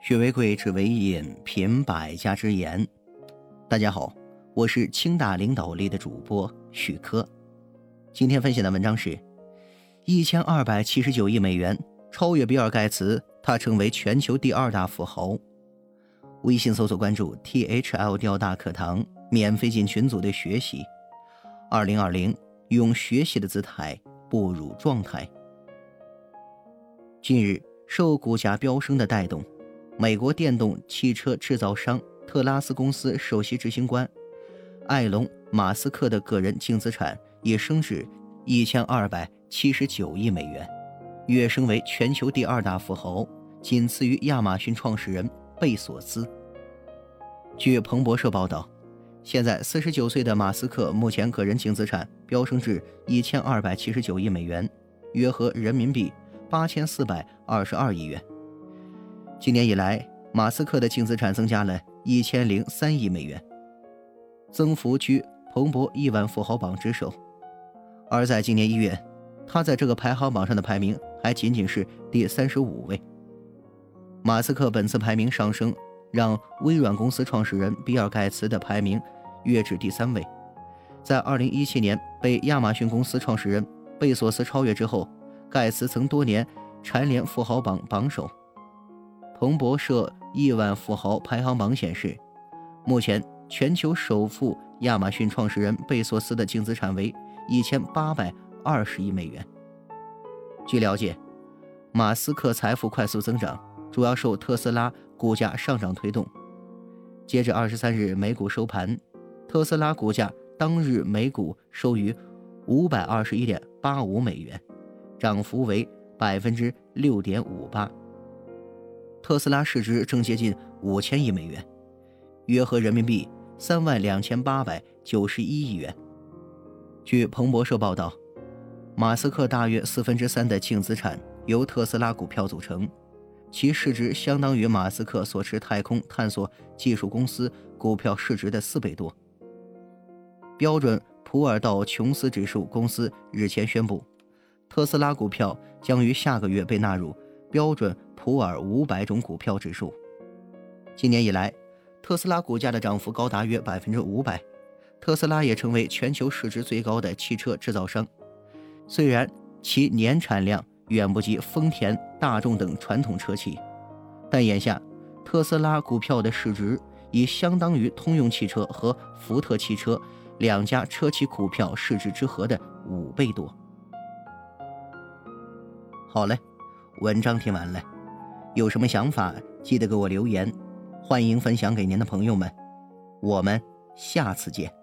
学为贵，知为引，品百家之言。大家好，我是清大领导力的主播许科。今天分享的文章是：一千二百七十九亿美元超越比尔盖茨，他成为全球第二大富豪。微信搜索关注 T H L 钓大课堂，免费进群组的学习。二零二零，用学习的姿态步入状态。近日，受股价飙升的带动。美国电动汽车制造商特拉斯公司首席执行官埃隆·马斯克的个人净资产也升至一千二百七十九亿美元，跃升为全球第二大富豪，仅次于亚马逊创始人贝索斯。据彭博社报道，现在四十九岁的马斯克目前个人净资产飙升至一千二百七十九亿美元，约合人民币八千四百二十二亿元。今年以来，马斯克的净资产增加了一千零三亿美元，增幅居彭博亿万富豪榜之首。而在今年一月，他在这个排行榜上的排名还仅仅是第三十五位。马斯克本次排名上升，让微软公司创始人比尔·盖茨的排名跃至第三位。在二零一七年被亚马逊公司创始人贝索斯超越之后，盖茨曾多年蝉联富豪榜榜首。彭博社亿万富豪排行榜显示，目前全球首富亚马逊创始人贝索斯的净资产为一千八百二十亿美元。据了解，马斯克财富快速增长，主要受特斯拉股价上涨推动。截至二十三日美股收盘，特斯拉股价当日每股收于五百二十一点八五美元，涨幅为百分之六点五八。特斯拉市值正接近五千亿美元，约合人民币三万两千八百九十一亿元。据彭博社报道，马斯克大约四分之三的净资产由特斯拉股票组成，其市值相当于马斯克所持太空探索技术公司股票市值的四倍多。标准普尔道琼斯指数公司日前宣布，特斯拉股票将于下个月被纳入。标准普尔五百种股票指数，今年以来，特斯拉股价的涨幅高达约百分之五百。特斯拉也成为全球市值最高的汽车制造商。虽然其年产量远不及丰田、大众等传统车企，但眼下特斯拉股票的市值已相当于通用汽车和福特汽车两家车企股票市值之和的五倍多。好嘞。文章听完了，有什么想法记得给我留言，欢迎分享给您的朋友们，我们下次见。